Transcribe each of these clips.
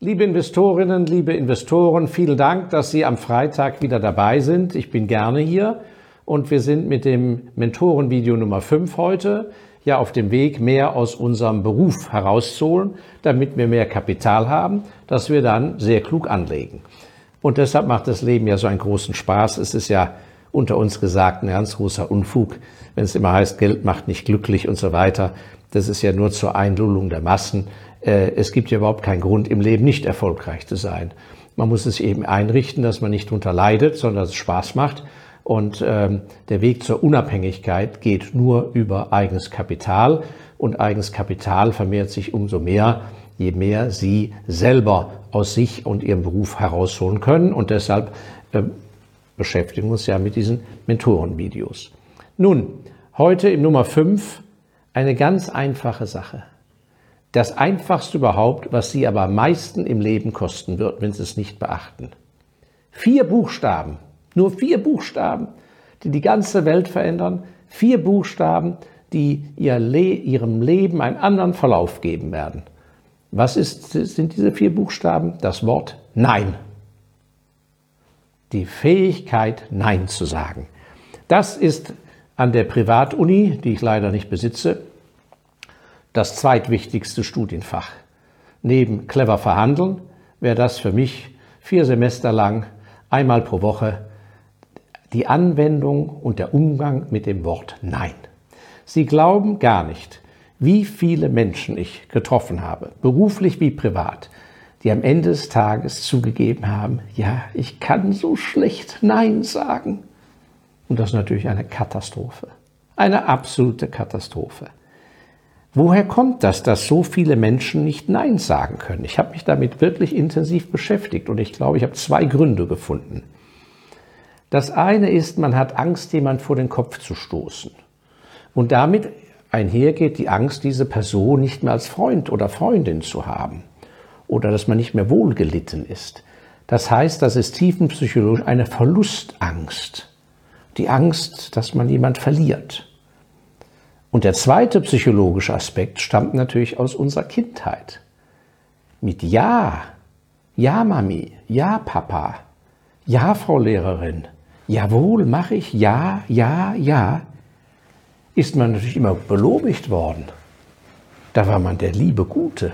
Liebe Investorinnen, liebe Investoren, vielen Dank, dass Sie am Freitag wieder dabei sind. Ich bin gerne hier und wir sind mit dem Mentorenvideo Nummer 5 heute ja auf dem Weg, mehr aus unserem Beruf herauszuholen, damit wir mehr Kapital haben, das wir dann sehr klug anlegen. Und deshalb macht das Leben ja so einen großen Spaß. Es ist ja unter uns gesagt ein ganz großer Unfug, wenn es immer heißt, Geld macht nicht glücklich und so weiter. Das ist ja nur zur Einlullung der Massen. Äh, es gibt ja überhaupt keinen Grund, im Leben nicht erfolgreich zu sein. Man muss es eben einrichten, dass man nicht darunter leidet, sondern dass es Spaß macht. Und ähm, der Weg zur Unabhängigkeit geht nur über eigenes Kapital. Und eigenes Kapital vermehrt sich umso mehr, je mehr Sie selber aus sich und Ihrem Beruf herausholen können. Und deshalb äh, beschäftigen wir uns ja mit diesen Mentorenvideos. Nun, heute im Nummer 5 eine ganz einfache Sache. Das einfachste überhaupt, was Sie aber am meisten im Leben kosten wird, wenn Sie es nicht beachten. Vier Buchstaben, nur vier Buchstaben, die die ganze Welt verändern. Vier Buchstaben, die ihr Le Ihrem Leben einen anderen Verlauf geben werden. Was ist, sind diese vier Buchstaben? Das Wort Nein. Die Fähigkeit, Nein zu sagen. Das ist an der Privatuni, die ich leider nicht besitze, das zweitwichtigste Studienfach. Neben clever verhandeln wäre das für mich vier Semester lang, einmal pro Woche, die Anwendung und der Umgang mit dem Wort Nein. Sie glauben gar nicht, wie viele Menschen ich getroffen habe, beruflich wie privat, die am Ende des Tages zugegeben haben, ja, ich kann so schlecht Nein sagen. Und das ist natürlich eine Katastrophe. Eine absolute Katastrophe. Woher kommt das, dass so viele Menschen nicht Nein sagen können? Ich habe mich damit wirklich intensiv beschäftigt und ich glaube, ich habe zwei Gründe gefunden. Das eine ist, man hat Angst, jemand vor den Kopf zu stoßen. Und damit einhergeht die Angst, diese Person nicht mehr als Freund oder Freundin zu haben. Oder dass man nicht mehr wohlgelitten ist. Das heißt, das ist tiefenpsychologisch eine Verlustangst. Die Angst, dass man jemand verliert. Und der zweite psychologische Aspekt stammt natürlich aus unserer Kindheit. Mit Ja, ja Mami, ja Papa, ja Frau Lehrerin, jawohl mache ich, ja, ja, ja, ist man natürlich immer belobigt worden. Da war man der liebe Gute.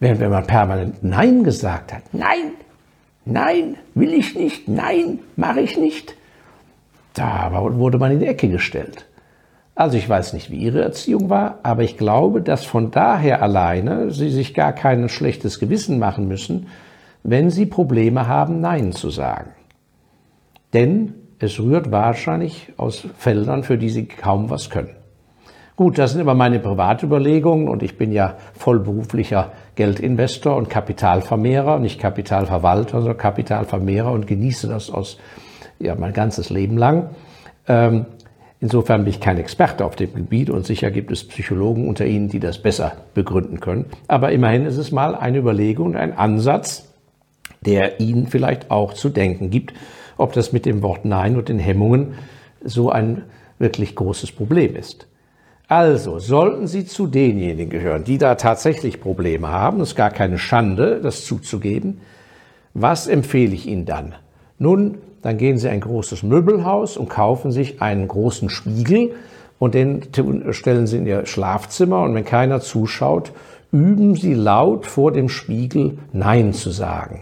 Während wenn man permanent Nein gesagt hat, nein, nein, will ich nicht, nein, mache ich nicht, da wurde man in die Ecke gestellt. Also ich weiß nicht, wie Ihre Erziehung war, aber ich glaube, dass von daher alleine Sie sich gar kein schlechtes Gewissen machen müssen, wenn Sie Probleme haben, Nein zu sagen. Denn es rührt wahrscheinlich aus Feldern, für die Sie kaum was können. Gut, das sind aber meine Privatüberlegungen und ich bin ja vollberuflicher Geldinvestor und Kapitalvermehrer, nicht Kapitalverwalter, sondern Kapitalvermehrer und genieße das aus ja, mein ganzes Leben lang. Ähm, Insofern bin ich kein Experte auf dem Gebiet und sicher gibt es Psychologen unter Ihnen, die das besser begründen können. Aber immerhin ist es mal eine Überlegung ein Ansatz, der Ihnen vielleicht auch zu denken gibt, ob das mit dem Wort Nein und den Hemmungen so ein wirklich großes Problem ist. Also, sollten Sie zu denjenigen gehören, die da tatsächlich Probleme haben, ist gar keine Schande, das zuzugeben, was empfehle ich Ihnen dann? Nun, dann gehen Sie in ein großes Möbelhaus und kaufen sich einen großen Spiegel und den stellen Sie in Ihr Schlafzimmer und wenn keiner zuschaut, üben Sie laut vor dem Spiegel Nein zu sagen.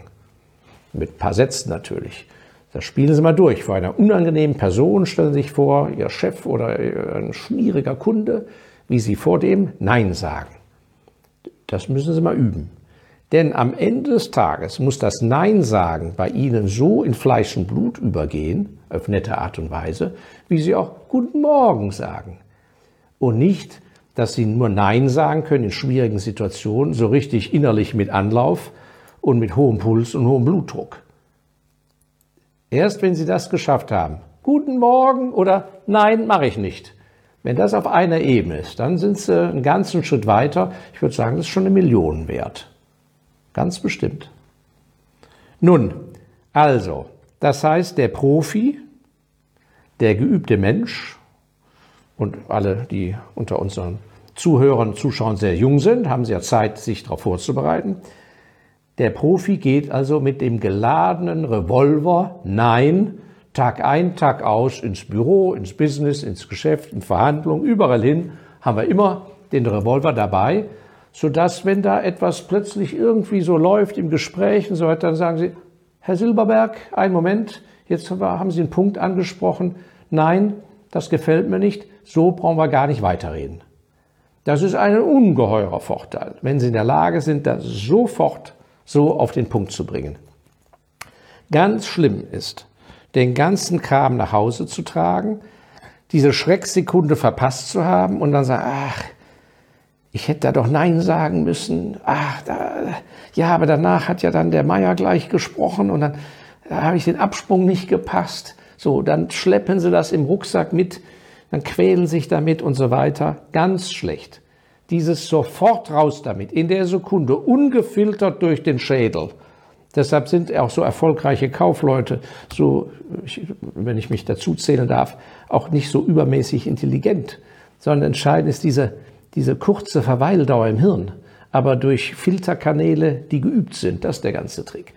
Mit ein paar Sätzen natürlich. Das spielen Sie mal durch. Vor einer unangenehmen Person stellen Sie sich vor, Ihr Chef oder ein schwieriger Kunde, wie Sie vor dem Nein sagen. Das müssen Sie mal üben. Denn am Ende des Tages muss das Nein sagen bei Ihnen so in Fleisch und Blut übergehen, auf nette Art und Weise, wie Sie auch Guten Morgen sagen. Und nicht, dass Sie nur Nein sagen können in schwierigen Situationen, so richtig innerlich mit Anlauf und mit hohem Puls und hohem Blutdruck. Erst wenn Sie das geschafft haben, Guten Morgen oder Nein, mache ich nicht. Wenn das auf einer Ebene ist, dann sind Sie einen ganzen Schritt weiter. Ich würde sagen, das ist schon eine Million wert. Ganz bestimmt. Nun, also, das heißt, der Profi, der geübte Mensch und alle, die unter unseren Zuhörern Zuschauern sehr jung sind, haben sie ja Zeit, sich darauf vorzubereiten, Der Profi geht also mit dem geladenen Revolver, nein, Tag ein, Tag aus, ins Büro, ins Business, ins Geschäft, in Verhandlungen, überall hin, haben wir immer den Revolver dabei, sodass, wenn da etwas plötzlich irgendwie so läuft im Gespräch und so weiter, dann sagen Sie, Herr Silberberg, einen Moment, jetzt haben Sie einen Punkt angesprochen, nein, das gefällt mir nicht, so brauchen wir gar nicht weiterreden. Das ist ein ungeheurer Vorteil, wenn Sie in der Lage sind, das sofort so auf den Punkt zu bringen. Ganz schlimm ist, den ganzen Kram nach Hause zu tragen, diese Schrecksekunde verpasst zu haben und dann sagen, ach, ich hätte da doch Nein sagen müssen. Ach, da, ja, aber danach hat ja dann der Meier gleich gesprochen und dann da habe ich den Absprung nicht gepasst. So, dann schleppen sie das im Rucksack mit, dann quälen sich damit und so weiter. Ganz schlecht. Dieses sofort raus damit, in der Sekunde, ungefiltert durch den Schädel. Deshalb sind auch so erfolgreiche Kaufleute, so, wenn ich mich dazu zählen darf, auch nicht so übermäßig intelligent, sondern entscheidend ist diese, diese kurze Verweildauer im Hirn, aber durch Filterkanäle, die geübt sind. Das ist der ganze Trick.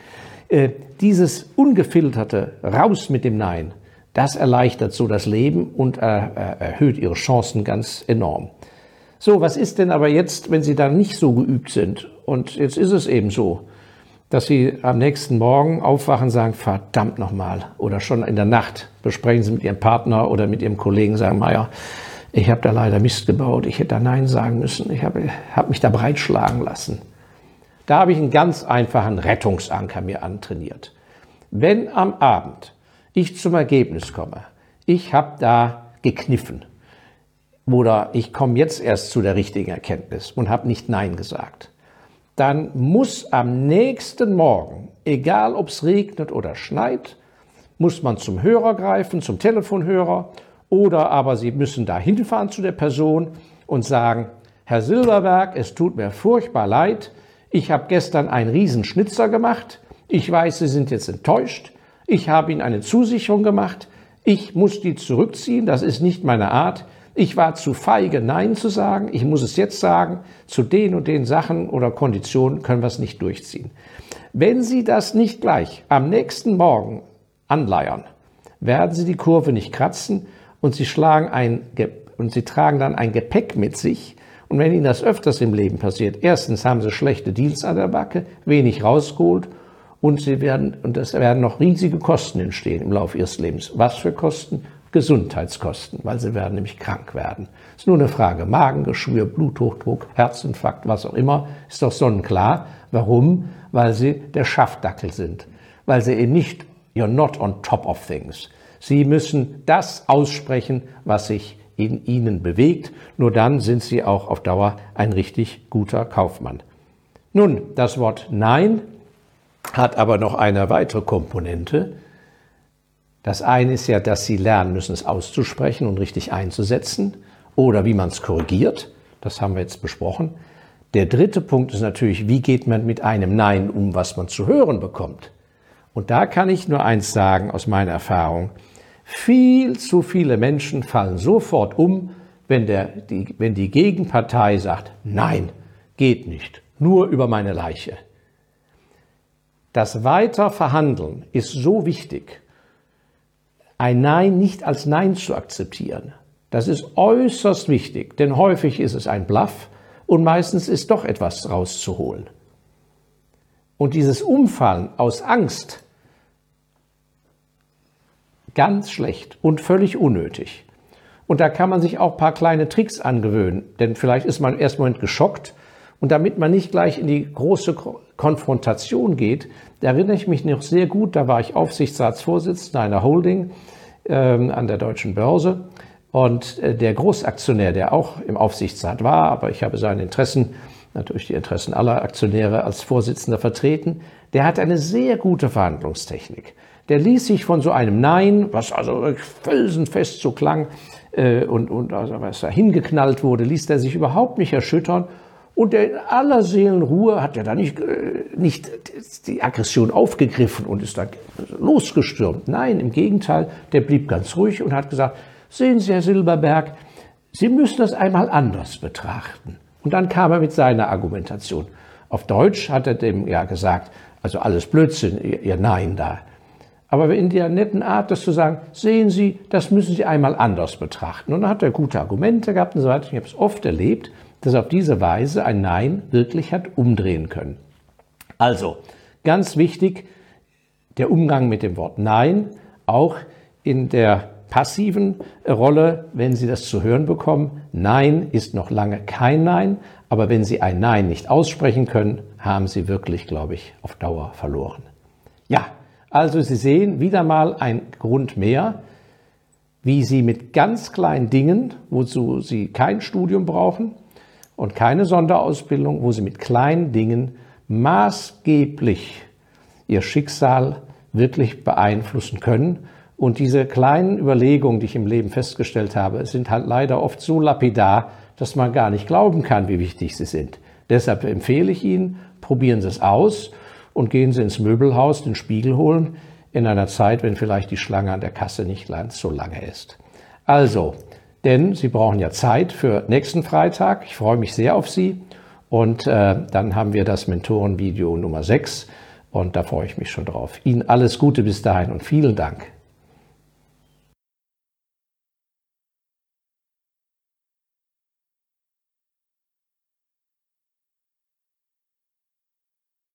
Äh, dieses ungefilterte Raus mit dem Nein, das erleichtert so das Leben und erhöht ihre Chancen ganz enorm. So, was ist denn aber jetzt, wenn Sie da nicht so geübt sind? Und jetzt ist es eben so, dass Sie am nächsten Morgen aufwachen und sagen, verdammt nochmal. Oder schon in der Nacht besprechen Sie mit Ihrem Partner oder mit Ihrem Kollegen, sagen, Meier, ich habe da leider Mist gebaut, ich hätte da Nein sagen müssen, ich habe hab mich da breitschlagen lassen. Da habe ich einen ganz einfachen Rettungsanker mir antrainiert. Wenn am Abend ich zum Ergebnis komme, ich habe da gekniffen oder ich komme jetzt erst zu der richtigen Erkenntnis und habe nicht Nein gesagt, dann muss am nächsten Morgen, egal ob es regnet oder schneit, muss man zum Hörer greifen, zum Telefonhörer oder aber Sie müssen da hinfahren zu der Person und sagen, Herr Silberberg, es tut mir furchtbar leid, ich habe gestern einen Riesenschnitzer gemacht. Ich weiß, Sie sind jetzt enttäuscht. Ich habe Ihnen eine Zusicherung gemacht. Ich muss die zurückziehen. Das ist nicht meine Art. Ich war zu feige, Nein zu sagen. Ich muss es jetzt sagen. Zu den und den Sachen oder Konditionen können wir es nicht durchziehen. Wenn Sie das nicht gleich am nächsten Morgen anleiern, werden Sie die Kurve nicht kratzen und Sie schlagen ein, und Sie tragen dann ein Gepäck mit sich, und wenn Ihnen das öfters im Leben passiert, erstens haben Sie schlechte Deals an der Backe, wenig rausgeholt und Sie werden, und es werden noch riesige Kosten entstehen im Laufe Ihres Lebens. Was für Kosten? Gesundheitskosten, weil Sie werden nämlich krank werden. Ist nur eine Frage. Magengeschwür, Bluthochdruck, Herzinfarkt, was auch immer, ist doch sonnenklar. Warum? Weil Sie der Schaffdackel sind. Weil Sie eben nicht, you're not on top of things. Sie müssen das aussprechen, was sich in ihnen bewegt. Nur dann sind sie auch auf Dauer ein richtig guter Kaufmann. Nun, das Wort Nein hat aber noch eine weitere Komponente. Das eine ist ja, dass Sie lernen müssen, es auszusprechen und richtig einzusetzen oder wie man es korrigiert. Das haben wir jetzt besprochen. Der dritte Punkt ist natürlich, wie geht man mit einem Nein um, was man zu hören bekommt. Und da kann ich nur eins sagen aus meiner Erfahrung. Viel zu viele Menschen fallen sofort um, wenn, der, die, wenn die Gegenpartei sagt, nein, geht nicht, nur über meine Leiche. Das Weiterverhandeln ist so wichtig, ein Nein nicht als Nein zu akzeptieren. Das ist äußerst wichtig, denn häufig ist es ein Bluff und meistens ist doch etwas rauszuholen. Und dieses Umfallen aus Angst Ganz schlecht und völlig unnötig. Und da kann man sich auch ein paar kleine Tricks angewöhnen, denn vielleicht ist man im ersten Moment geschockt. Und damit man nicht gleich in die große Konfrontation geht, da erinnere ich mich noch sehr gut, da war ich Aufsichtsratsvorsitzender einer Holding ähm, an der deutschen Börse. Und äh, der Großaktionär, der auch im Aufsichtsrat war, aber ich habe seine Interessen, natürlich die Interessen aller Aktionäre als Vorsitzender vertreten, der hat eine sehr gute Verhandlungstechnik der ließ sich von so einem Nein, was also felsenfest so klang äh, und, und also was da hingeknallt wurde, ließ er sich überhaupt nicht erschüttern. Und der in aller Seelenruhe hat er da nicht, äh, nicht die Aggression aufgegriffen und ist da losgestürmt. Nein, im Gegenteil, der blieb ganz ruhig und hat gesagt, sehen Sie, Herr Silberberg, Sie müssen das einmal anders betrachten. Und dann kam er mit seiner Argumentation. Auf Deutsch hat er dem ja gesagt, also alles Blödsinn, ihr, ihr Nein da. Aber in der netten Art, das zu sagen, sehen Sie, das müssen Sie einmal anders betrachten. Und dann hat er gute Argumente gehabt und so weiter. Ich habe es oft erlebt, dass auf diese Weise ein Nein wirklich hat umdrehen können. Also, ganz wichtig, der Umgang mit dem Wort Nein, auch in der passiven Rolle, wenn Sie das zu hören bekommen. Nein ist noch lange kein Nein, aber wenn Sie ein Nein nicht aussprechen können, haben Sie wirklich, glaube ich, auf Dauer verloren. Ja, also Sie sehen wieder mal ein Grund mehr, wie Sie mit ganz kleinen Dingen, wozu Sie kein Studium brauchen und keine Sonderausbildung, wo Sie mit kleinen Dingen maßgeblich Ihr Schicksal wirklich beeinflussen können. Und diese kleinen Überlegungen, die ich im Leben festgestellt habe, sind halt leider oft so lapidar, dass man gar nicht glauben kann, wie wichtig sie sind. Deshalb empfehle ich Ihnen, probieren Sie es aus und gehen Sie ins Möbelhaus, den Spiegel holen, in einer Zeit, wenn vielleicht die Schlange an der Kasse nicht ganz so lange ist. Also, denn Sie brauchen ja Zeit für nächsten Freitag. Ich freue mich sehr auf Sie. Und äh, dann haben wir das Mentorenvideo Nummer 6 und da freue ich mich schon drauf. Ihnen alles Gute bis dahin und vielen Dank.